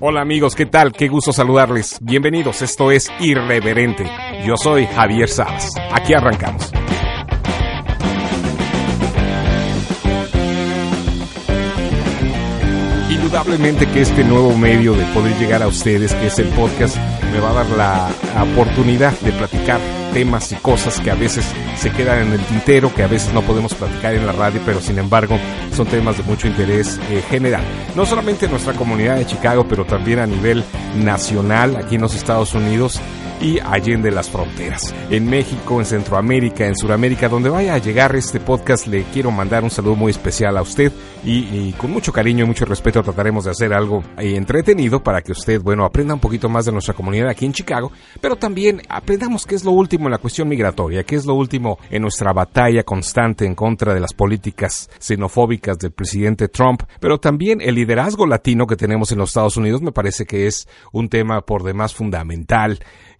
Hola amigos, ¿qué tal? Qué gusto saludarles. Bienvenidos, esto es Irreverente. Yo soy Javier Salas. Aquí arrancamos. Indudablemente que este nuevo medio de poder llegar a ustedes, que es el podcast, me va a dar la oportunidad de platicar temas y cosas que a veces se quedan en el tintero, que a veces no podemos platicar en la radio, pero sin embargo son temas de mucho interés eh, general. No solamente en nuestra comunidad de Chicago, pero también a nivel nacional, aquí en los Estados Unidos y allende las fronteras. En México, en Centroamérica, en Sudamérica, donde vaya a llegar este podcast, le quiero mandar un saludo muy especial a usted y, con mucho cariño y mucho respeto trataremos de hacer algo entretenido para que usted, bueno, aprenda un poquito más de nuestra comunidad aquí en Chicago, pero también aprendamos qué es lo último en la cuestión migratoria, qué es lo último en nuestra batalla constante en contra de las políticas xenofóbicas del presidente Trump, pero también el liderazgo latino que tenemos en los Estados Unidos me parece que es un tema por demás fundamental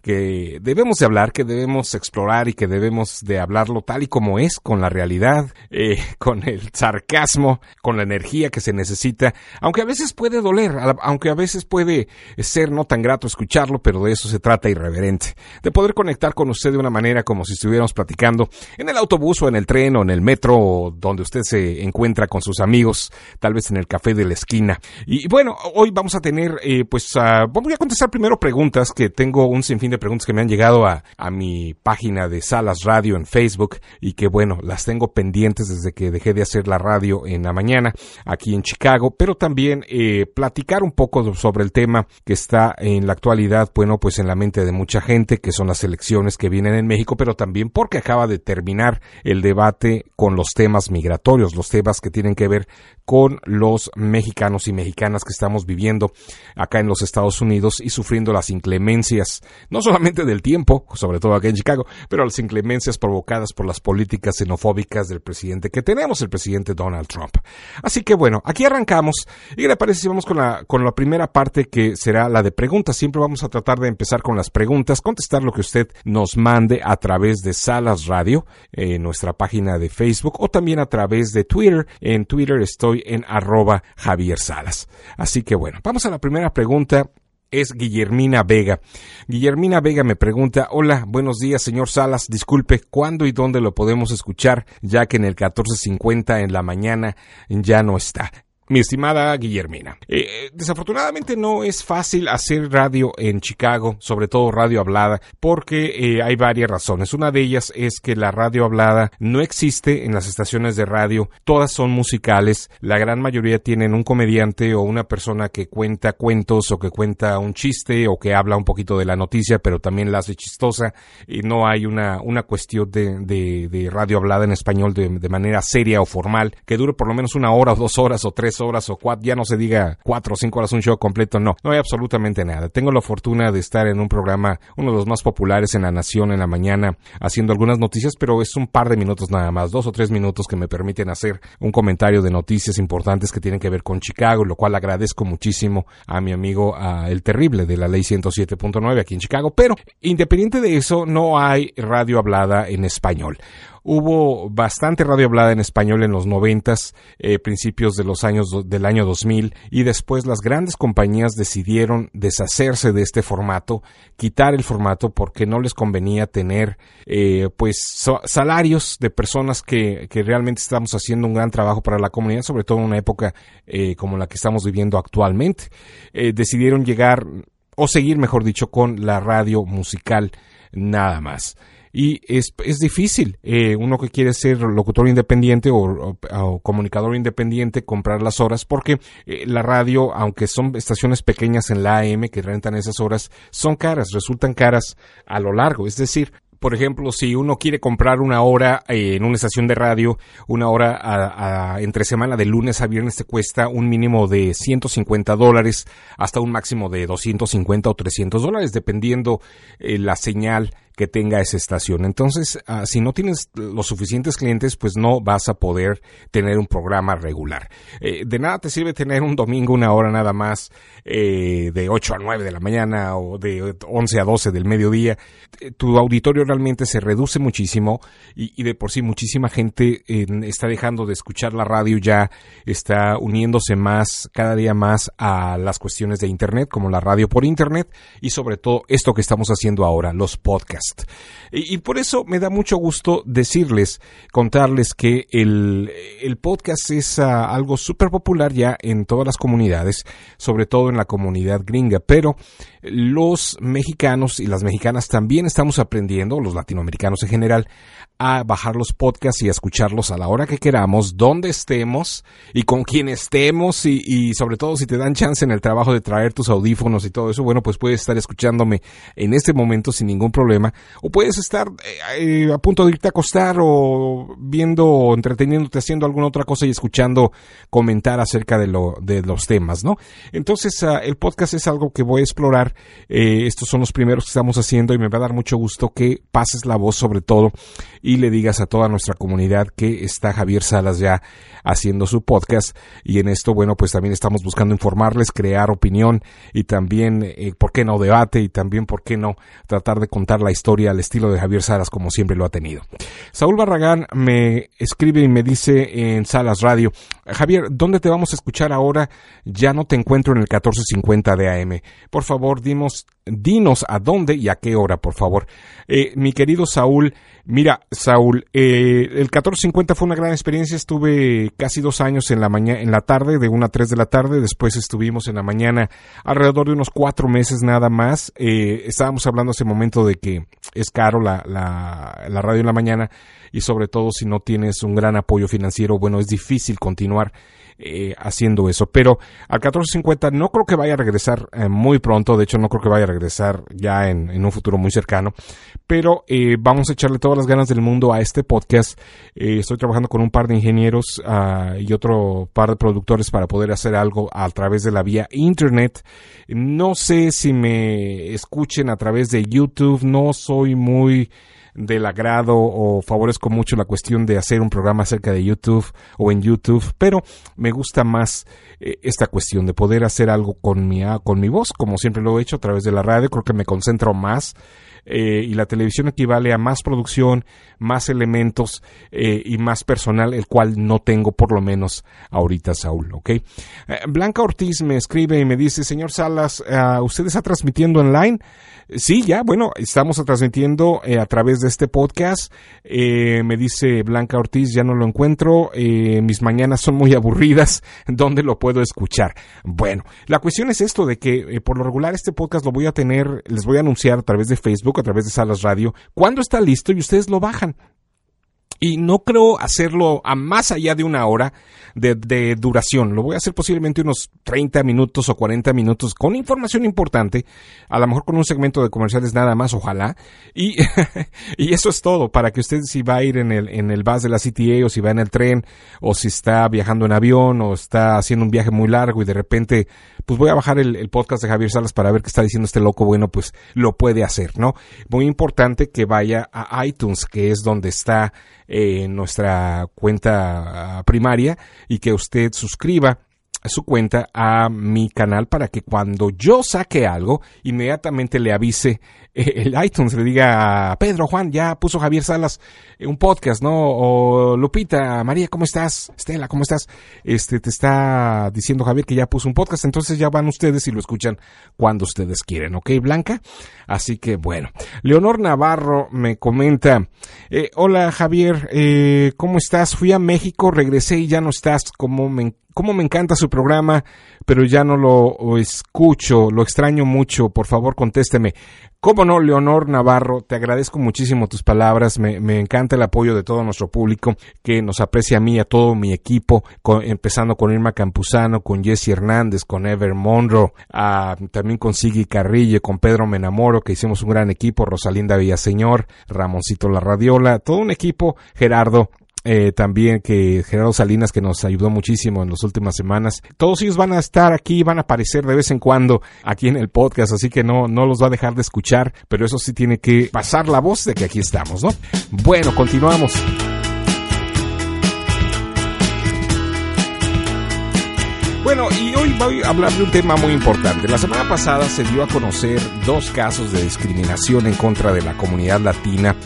que debemos de hablar, que debemos explorar y que debemos de hablarlo tal y como es, con la realidad, eh, con el sarcasmo, con la energía que se necesita, aunque a veces puede doler, aunque a veces puede ser no tan grato escucharlo, pero de eso se trata irreverente, de poder conectar con usted de una manera como si estuviéramos platicando en el autobús o en el tren o en el metro o donde usted se encuentra con sus amigos, tal vez en el café de la esquina. Y bueno, hoy vamos a tener, eh, pues, uh, voy a contestar primero preguntas que tengo un sinfín de preguntas que me han llegado a, a mi página de Salas Radio en Facebook y que bueno, las tengo pendientes desde que dejé de hacer la radio en la mañana aquí en Chicago, pero también eh, platicar un poco sobre el tema que está en la actualidad, bueno, pues en la mente de mucha gente, que son las elecciones que vienen en México, pero también porque acaba de terminar el debate con los temas migratorios, los temas que tienen que ver con los mexicanos y mexicanas que estamos viviendo acá en los Estados Unidos y sufriendo las inclemencias, no solamente del tiempo, sobre todo aquí en Chicago, pero las inclemencias provocadas por las políticas xenofóbicas del presidente que tenemos, el presidente Donald Trump. Así que bueno, aquí arrancamos. ¿Y qué le parece si vamos con la, con la primera parte que será la de preguntas? Siempre vamos a tratar de empezar con las preguntas, contestar lo que usted nos mande a través de Salas Radio, en nuestra página de Facebook o también a través de Twitter. En Twitter estoy en arroba Javier Salas. Así que bueno, vamos a la primera pregunta es Guillermina Vega. Guillermina Vega me pregunta, hola, buenos días, señor Salas, disculpe, ¿cuándo y dónde lo podemos escuchar? Ya que en el 1450 en la mañana ya no está mi estimada Guillermina. Eh, desafortunadamente no es fácil hacer radio en Chicago, sobre todo radio hablada, porque eh, hay varias razones. Una de ellas es que la radio hablada no existe en las estaciones de radio, todas son musicales, la gran mayoría tienen un comediante o una persona que cuenta cuentos o que cuenta un chiste o que habla un poquito de la noticia, pero también la hace chistosa y no hay una, una cuestión de, de, radio hablada en español de, de manera seria o formal que dure por lo menos una hora o dos horas o tres horas o cuatro, ya no se diga cuatro o cinco horas un show completo, no, no hay absolutamente nada. Tengo la fortuna de estar en un programa, uno de los más populares en la nación en la mañana, haciendo algunas noticias, pero es un par de minutos nada más, dos o tres minutos que me permiten hacer un comentario de noticias importantes que tienen que ver con Chicago, lo cual agradezco muchísimo a mi amigo El Terrible de la ley 107.9 aquí en Chicago, pero independiente de eso, no hay radio hablada en español. Hubo bastante radio hablada en español en los noventas, eh, principios de los años del año 2000 y después las grandes compañías decidieron deshacerse de este formato, quitar el formato porque no les convenía tener eh, pues salarios de personas que, que, realmente estamos haciendo un gran trabajo para la comunidad, sobre todo en una época eh, como la que estamos viviendo actualmente. decidieron llegar o seguir, mejor dicho, con la radio musical nada más y es, es difícil. Eh, uno que quiere ser locutor independiente o, comunicador independiente, comprar las horas, porque eh, la radio, aunque son estaciones pequeñas en la AM que rentan esas horas, son caras, resultan caras a lo largo. Es decir, por ejemplo, si uno quiere comprar una hora eh, en una estación de radio, una hora entre semana de lunes a viernes te cuesta un mínimo de 150 dólares hasta un máximo de 250 o 300 dólares, dependiendo la señal que tenga esa estación. Entonces, ah, si no tienes los suficientes clientes, pues no vas a poder tener un programa regular. Eh, de nada te sirve tener un domingo una hora nada más eh, de 8 a 9 de la mañana o de 11 a 12 del mediodía. Eh, tu auditorio realmente se reduce muchísimo y, de por sí muchísima gente está dejando de escuchar la radio ya, está uniéndose más, cada día más a las cuestiones de Internet, como la radio por Internet y sobre todo esto que estamos haciendo ahora, los podcasts. Y, por eso me da mucho gusto decirles, contarles que el, podcast es ah, algo súper popular ya en todas las comunidades, sobre todo en la comunidad gringa, pero los mexicanos y las mexicanas también estamos aprendiendo, los latinoamericanos en general, a bajar los podcasts y a escucharlos a la hora que queramos, donde estemos y con quien estemos y, sobre todo si te dan chance en el trabajo de traer tus audífonos y todo eso, bueno, pues puedes estar escuchándome en este momento sin ningún problema o puedes estar eh, eh, a punto de irte a acostar o viendo o entreteniéndote haciendo alguna otra cosa y escuchando comentar acerca de, lo, de los temas, ¿no? Entonces ah, el podcast es algo que voy a explorar, eh, estos son los primeros que estamos haciendo y me va a dar mucho gusto que pases la voz sobre todo y le digas a toda nuestra comunidad que está Javier Salas ya haciendo su podcast y en esto, bueno, pues también estamos buscando informarles, crear opinión y también, eh, ¿por qué no debate? Y también, ¿por qué no tratar de contar la historia al estilo de Javier Salas como siempre lo ha tenido? Saúl Barragán me escribe y me dice en Salas Radio, Javier, ¿dónde te vamos a escuchar ahora? Ya no te encuentro en el 1450 de AM. Por favor, dimos dinos a dónde y a qué hora, por favor. Eh, mi querido Saúl, mira, Saúl, eh, el 1450 fue una gran experiencia. Estuve casi dos años en la mañana, en la tarde, de una a tres de la tarde. Después estuvimos en la mañana alrededor de unos cuatro meses nada más. Eh, estábamos hablando ese momento de que es caro la, la radio en la mañana y sobre todo si no tienes un gran apoyo financiero, bueno, es difícil continuar eh, haciendo eso. Pero al 1450 no creo que vaya a regresar eh, muy pronto, de hecho no creo que vaya a regresar ya en, un futuro muy cercano, pero eh, vamos a echarle todas las ganas del mundo a este podcast. estoy trabajando con un par de ingenieros ah, y otro par de productores para poder hacer algo a través de la vía internet. No sé si me escuchen a través de YouTube, no soy muy del agrado o favorezco mucho la cuestión de hacer un programa acerca de YouTube o en YouTube, pero me gusta más eh, esta cuestión de poder hacer algo con mi, con mi voz, como siempre lo he hecho a través de la radio, creo que me concentro más eh, y la televisión equivale a más producción, más elementos eh, y más personal, el cual no tengo por lo menos ahorita, Saúl. Blanca Ortiz me escribe y me dice, señor Salas, ¿usted está transmitiendo online? Sí, ya, bueno, estamos transmitiendo a través de este podcast. Eh, me dice Blanca Ortiz, ya no lo encuentro. Eh, mis mañanas son muy aburridas. ¿Dónde lo puedo escuchar? Bueno, la cuestión es esto de que por lo regular este podcast lo voy a tener, les voy a anunciar a través de Facebook, a través de Salas Radio, cuando está listo y ustedes lo bajan y no creo hacerlo a más allá de una hora de, de, duración. Lo voy a hacer posiblemente unos 30 minutos o 40 minutos con información importante, a lo mejor con un segmento de comerciales nada más, ojalá. Y, y eso es todo, para que usted si va a ir en el, en el bus de la CTA o si va en el tren o si está viajando en avión o está haciendo un viaje muy largo y de repente, pues voy a bajar el, podcast de Javier Salas para ver qué está diciendo este loco, bueno, pues lo puede hacer, ¿no? Muy importante que vaya a iTunes, que es donde está en nuestra cuenta ah, primaria y que usted suscriba su cuenta a mi canal para que cuando yo saque algo, inmediatamente le avise eh, el iTunes, le diga, Pedro, Juan, ya puso Javier Salas eh, un podcast, ¿no? O Lupita, María, ¿cómo estás? Estela, ¿cómo estás? Este, te está diciendo Javier que ya puso un podcast, entonces ya van ustedes y lo escuchan cuando ustedes quieren, ¿ok, Blanca? Así que bueno, Leonor Navarro me comenta, eh, hola Javier, ¿cómo estás? Fui a México, regresé y ya no estás, como me cómo me encanta su programa, pero ya no lo escucho, lo extraño mucho, por favor contésteme. ¿Cómo no, Leonor Navarro? Te agradezco muchísimo tus palabras, me, encanta el apoyo de todo nuestro público que nos aprecia a mí, a todo mi equipo, empezando con Irma Campuzano, con Jesse Hernández, con Ever Monroe, también con Sigui Carrillo, con Pedro Menamoro, que hicimos un gran equipo, Rosalinda Villaseñor, Ramoncito La Radiola, todo un equipo, Gerardo, eh, también que Gerardo Salinas que nos ayudó muchísimo en las últimas semanas. Todos ellos van a estar aquí, van a aparecer de vez en cuando aquí en el podcast, así que no, no los va a dejar de escuchar, pero eso sí tiene que pasar la voz de que aquí estamos, ¿no? Bueno, continuamos. Bueno, y hoy voy a hablar de un tema muy importante. La semana pasada se dio a conocer dos casos de discriminación en contra de la comunidad latina.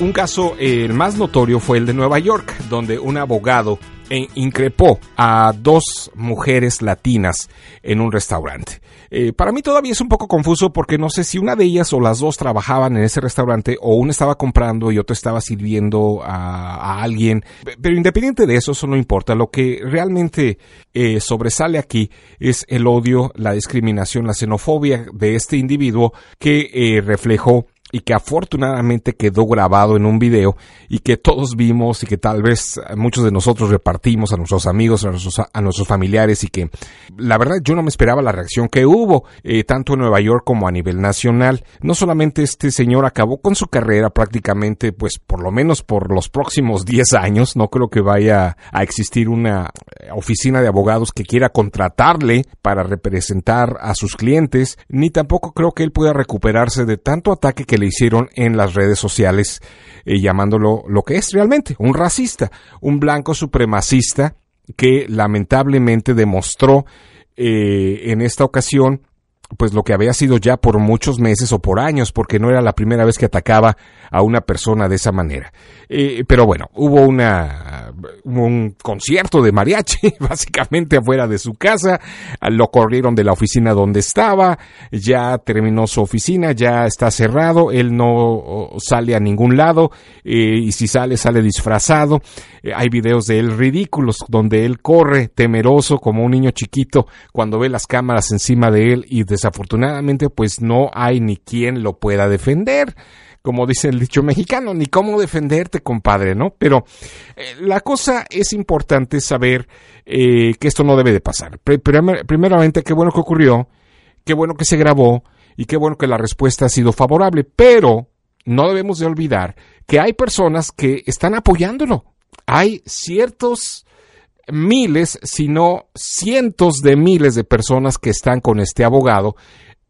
Un caso, el más notorio, fue el de Nueva York, donde un abogado e increpó a dos mujeres latinas en un restaurante. Eh, para mí todavía es un poco confuso porque no sé si una de ellas o las dos trabajaban en ese restaurante o una estaba comprando y otra estaba sirviendo a, alguien. Pero independiente de eso, eso no importa. Lo que realmente eh, sobresale aquí es el odio, la discriminación, la xenofobia de este individuo que eh, reflejó y que afortunadamente quedó grabado en un video y que todos vimos y que tal vez muchos de nosotros repartimos a nuestros amigos, a nuestros, a nuestros familiares y que la verdad yo no me esperaba la reacción que hubo, eh, tanto en Nueva York como a nivel nacional. No solamente este señor acabó con su carrera prácticamente, pues por lo menos por los próximos 10 años, no creo que vaya a existir una oficina de abogados que quiera contratarle para representar a sus clientes, ni tampoco creo que él pueda recuperarse de tanto ataque que le hicieron en las redes sociales, eh, llamándolo lo que es realmente, un racista, un blanco supremacista que lamentablemente demostró eh, en esta ocasión pues lo que había sido ya por muchos meses o por años, porque no era la primera vez que atacaba a una persona de esa manera. Eh, pero bueno, hubo una, un concierto de mariachi, básicamente afuera de su casa, lo corrieron de la oficina donde estaba, ya terminó su oficina, ya está cerrado, él no sale a ningún lado, eh, y si sale, sale disfrazado. Eh, hay videos de él ridículos, donde él corre temeroso como un niño chiquito cuando ve las cámaras encima de él y desafortunadamente pues no hay ni quien lo pueda defender como dice el dicho mexicano, ni cómo defenderte, compadre, ¿no? Pero eh, la cosa es importante saber eh, que esto no debe de pasar. primeramente, qué bueno que ocurrió, qué bueno que se grabó y qué bueno que la respuesta ha sido favorable, pero no debemos de olvidar que hay personas que están apoyándolo. Hay ciertos miles, sino cientos de miles de personas que están con este abogado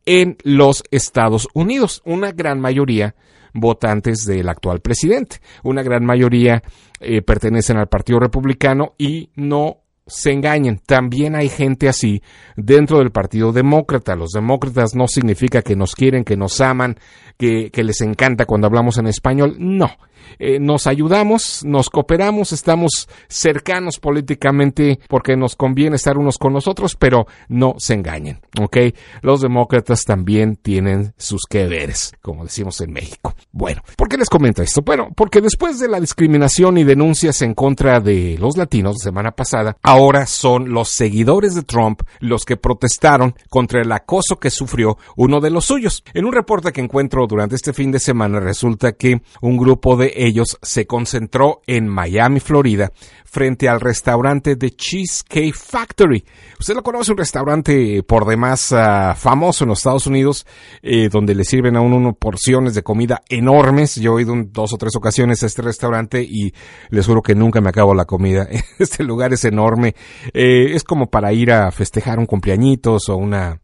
en los Estados Unidos. Una gran mayoría votantes del actual presidente. Una gran mayoría eh, pertenecen al Partido Republicano y no se engañen. También hay gente así dentro del Partido Demócrata. Los demócratas no significa que nos quieren, que nos aman, que, que les encanta cuando hablamos en español. No. Eh, nos ayudamos, nos cooperamos, estamos cercanos políticamente porque nos conviene estar unos con los otros, pero no se engañen, ¿ok? Los demócratas también tienen sus que veres, como decimos en México. Bueno, ¿por qué les comento esto? Bueno, porque después de la discriminación y denuncias en contra de los latinos la semana pasada, ahora son los seguidores de Trump los que protestaron contra el acoso que sufrió uno de los suyos. En un reporte que encuentro durante este fin de semana resulta que un grupo de ellos se concentró en Miami, Florida, frente al restaurante de Cheesecake Factory. Usted lo conoce, un restaurante por demás ah, famoso en los Estados Unidos, eh, donde le sirven a uno porciones de comida enormes. Yo he ido en dos o tres ocasiones a este restaurante y les juro que nunca me acabo la comida. Este lugar es enorme. Eh, es como para ir a festejar un cumpleañitos o una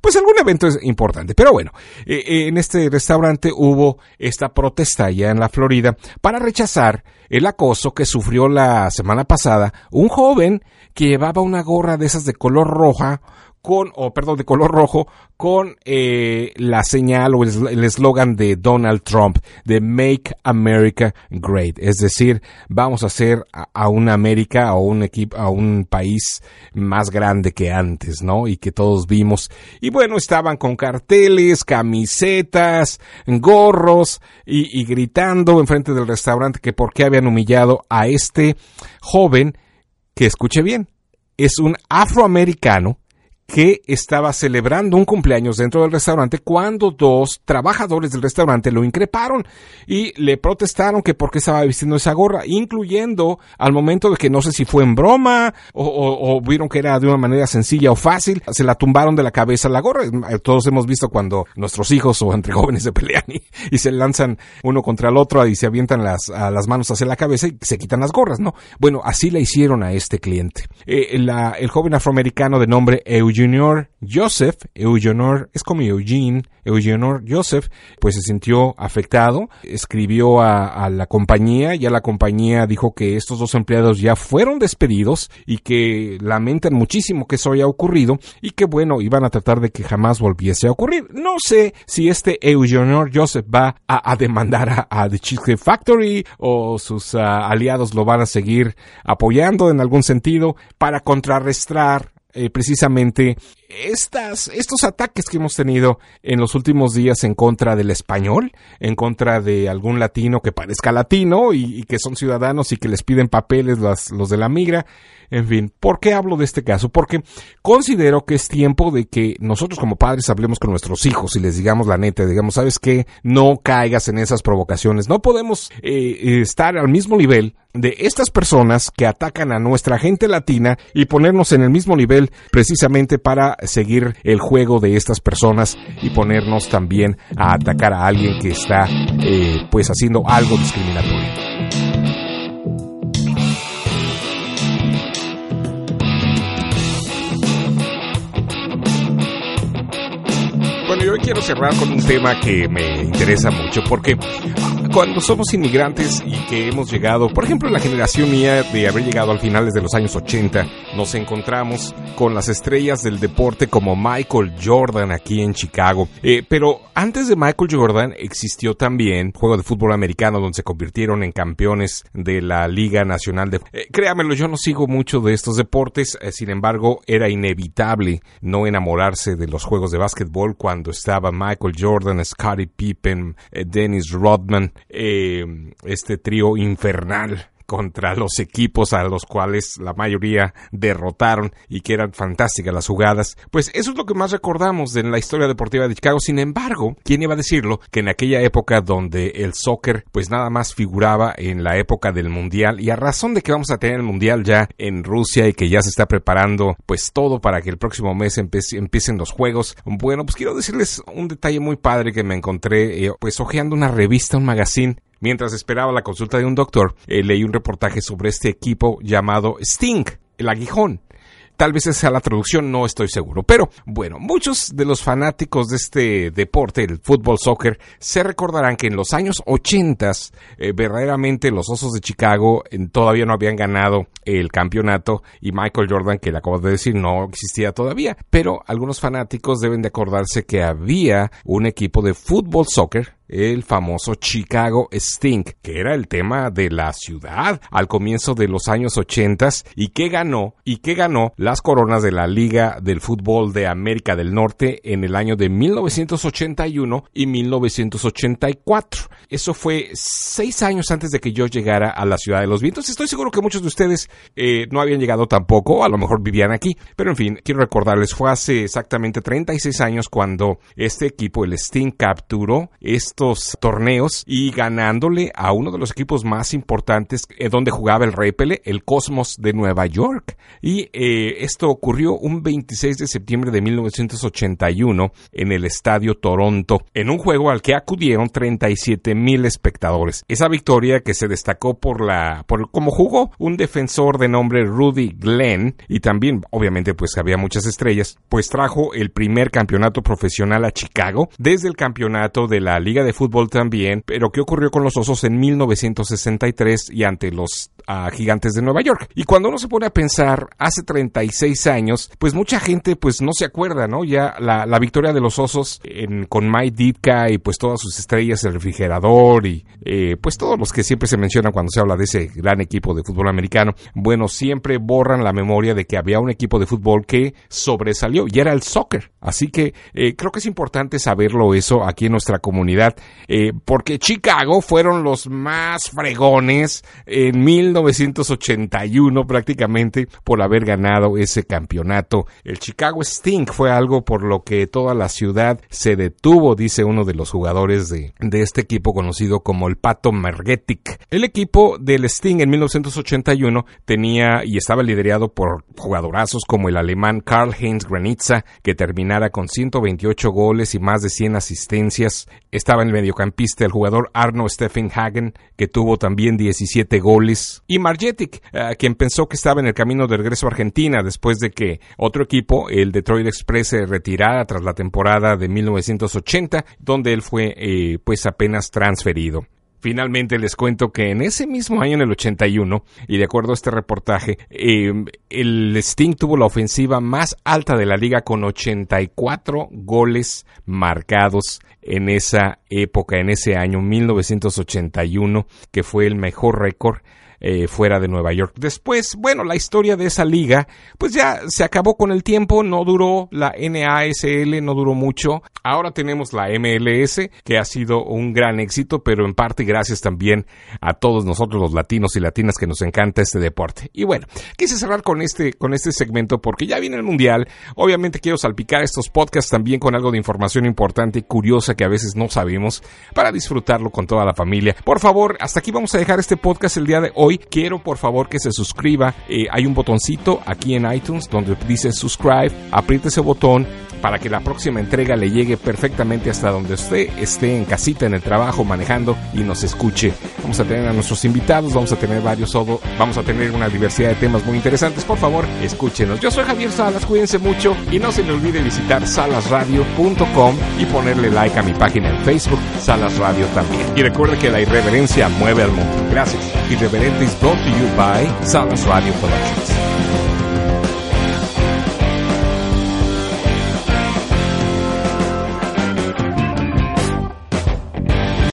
pues algún evento es importante. Pero bueno, eh, eh, en este restaurante hubo esta protesta allá en la Florida para rechazar el acoso que sufrió la semana pasada un joven que llevaba una gorra de esas de color roja con, o perdón, de color rojo, con eh, la señal o el eslogan de Donald Trump, de Make America Great. Es decir, vamos a hacer a, una América, a un equipo, a un país más grande que antes, ¿no? Y que todos vimos. Y bueno, estaban con carteles, camisetas, gorros y, y gritando enfrente del restaurante que por qué habían humillado a este joven que escuche bien, es un afroamericano que estaba celebrando un cumpleaños dentro del restaurante cuando dos trabajadores del restaurante lo increparon y le protestaron que por qué estaba vistiendo esa gorra, incluyendo al momento de que no sé si fue en broma o, vieron que era de una manera sencilla o fácil, se la tumbaron de la cabeza la gorra. Todos hemos visto cuando nuestros hijos o entre jóvenes se pelean y, se lanzan uno contra el otro y se avientan las, manos hacia la cabeza y se quitan las gorras, ¿no? Bueno, así le hicieron a este cliente. Eh, el joven afroamericano de nombre Eugenior Joseph, Eugenor, es como Eugene, Eugenor Joseph, pues se sintió afectado, escribió a, la compañía, y a la compañía dijo que estos dos empleados ya fueron despedidos y que lamentan muchísimo que eso haya ocurrido y que bueno, iban a tratar de que jamás volviese a ocurrir. No sé si este Eugenor Joseph va a, demandar a, The Cheesecake Factory o sus ah, aliados lo van a seguir apoyando en algún sentido para contrarrestar eh, precisamente estas, estos ataques que hemos tenido en los últimos días en contra del español, en contra de algún latino que parezca latino y, que son ciudadanos y que les piden papeles los, los de la migra. En fin, ¿por qué hablo de este caso? Porque considero que es tiempo de que nosotros como padres hablemos con nuestros hijos y les digamos la neta, digamos, ¿sabes qué? No caigas en esas provocaciones. No podemos eh, estar al mismo nivel de estas personas que atacan a nuestra gente latina y ponernos en el mismo nivel precisamente para seguir el juego de estas personas y ponernos también a atacar a alguien que está eh, pues haciendo algo discriminatorio. Bueno, yo quiero cerrar con un tema que me interesa mucho porque cuando somos inmigrantes y que hemos llegado, por ejemplo, la generación mía de haber llegado al finales de los años 80, nos encontramos con las estrellas del deporte como Michael Jordan aquí en Chicago. Eh, pero antes de Michael Jordan existió también juego de fútbol americano donde se convirtieron en campeones de la Liga Nacional de... Eh, créamelo, yo no sigo mucho de estos deportes, eh, sin embargo, era inevitable no enamorarse de los juegos de básquetbol cuando estaba Michael Jordan, Scottie Pippen, Dennis Rodman, eh, este trío infernal contra los equipos a los cuales la mayoría derrotaron y que eran fantásticas las jugadas. Pues eso es lo que más recordamos de la historia deportiva de Chicago. Sin embargo, ¿quién iba a decirlo? Que en aquella época donde el soccer pues nada más figuraba en la época del Mundial y a razón de que vamos a tener el Mundial ya en Rusia y que ya se está preparando pues todo para que el próximo mes empiecen los juegos. Bueno, pues quiero decirles un detalle muy padre que me encontré eh, pues hojeando una revista, un magazine Mientras esperaba la consulta de un doctor, eh, leí un reportaje sobre este equipo llamado Sting, el aguijón. Tal vez sea la traducción, no estoy seguro. Pero bueno, muchos de los fanáticos de este deporte, el fútbol soccer, se recordarán que en los años 80 eh, verdaderamente los Osos de Chicago todavía no habían ganado el campeonato y Michael Jordan, que le acabo de decir, no existía todavía. Pero algunos fanáticos deben de acordarse que había un equipo de fútbol soccer el famoso Chicago Sting, que era el tema de la ciudad al comienzo de los años 80 y que ganó y que ganó las coronas de la Liga del Fútbol de América del Norte en el año de 1981 y 1984. Eso fue seis años antes de que yo llegara a la ciudad de los vientos. Estoy seguro que muchos de ustedes eh, no habían llegado tampoco, a lo mejor vivían aquí, pero en fin, quiero recordarles, fue hace exactamente 36 años cuando este equipo, el Sting, capturó este torneos y ganándole a uno de los equipos más importantes eh, donde jugaba el Rey Pele, el Cosmos de Nueva York. Y eh, esto ocurrió un 26 de septiembre de 1981 en el Estadio Toronto, en un juego al que acudieron 37 mil espectadores. Esa victoria que se destacó por la, por cómo jugó un defensor de nombre Rudy Glenn y también, obviamente, pues había muchas estrellas, pues trajo el primer campeonato profesional a Chicago desde el campeonato de la Liga de fútbol también, pero ¿qué ocurrió con los Osos en 1963 y ante los ah, Gigantes de Nueva York? Y cuando uno se pone a pensar, hace 36 años, pues mucha gente pues no se acuerda, ¿no? Ya la, victoria de los Osos con Mike Ditka y pues todas sus estrellas, el refrigerador y eh, pues todos los que siempre se mencionan cuando se habla de ese gran equipo de fútbol americano, bueno, siempre borran la memoria de que había un equipo de fútbol que sobresalió y era el soccer. Así que eh, creo que es importante saberlo eso aquí en nuestra comunidad eh, porque Chicago fueron los más fregones en 1981 prácticamente por haber ganado ese campeonato. El Chicago Sting fue algo por lo que toda la ciudad se detuvo, dice uno de los jugadores de, de este equipo conocido como el Pato Margetic. El equipo del Sting en 1981 tenía y estaba liderado por jugadorazos como el alemán Karl-Heinz Granitza, que terminara con 128 goles y más de 100 asistencias. Estaba el mediocampista el jugador Arno Hagen, que tuvo también 17 goles. Y Margetic, eh, quien pensó que estaba en el camino de regreso a Argentina después de que otro equipo, el Detroit Express, se retirara tras la temporada de 1980, donde él fue eh, pues apenas transferido. Finalmente les cuento que en ese mismo año, en el 81, y de acuerdo a este reportaje, em, el Sting tuvo la ofensiva más alta de la liga con 84 goles marcados en esa época, en ese año 1981, que fue el mejor récord eh, fuera de Nueva York. Después, bueno, la historia de esa liga, pues ya se acabó con el tiempo, no duró la NASL, no duró mucho. Ahora tenemos la MLS, que ha sido un gran éxito, pero en parte gracias también a todos nosotros los latinos y latinas que nos encanta este deporte. Y bueno, quise cerrar con este, con este segmento porque ya viene el Mundial. Obviamente quiero salpicar estos podcasts también con algo de información importante y curiosa que a veces no sabemos para disfrutarlo con toda la familia. Por favor, hasta aquí vamos a dejar este podcast el día de hoy hoy, quiero por favor que se suscriba. Eh, hay un botoncito aquí en iTunes donde dice subscribe. Apriete ese botón para que la próxima entrega le llegue perfectamente hasta donde usted esté en casita, en el trabajo, manejando y nos escuche. Vamos a tener a nuestros invitados, vamos a tener varios, vamos a tener una diversidad de temas muy interesantes. Por favor, escúchenos. Yo soy Javier Salas, cuídense mucho y no se le olvide visitar salasradio.com y ponerle like a mi página en Facebook, Salas Radio también. Y recuerde que la irreverencia mueve al mundo. Gracias. Irreverente is brought to you by Salas Radio Productions.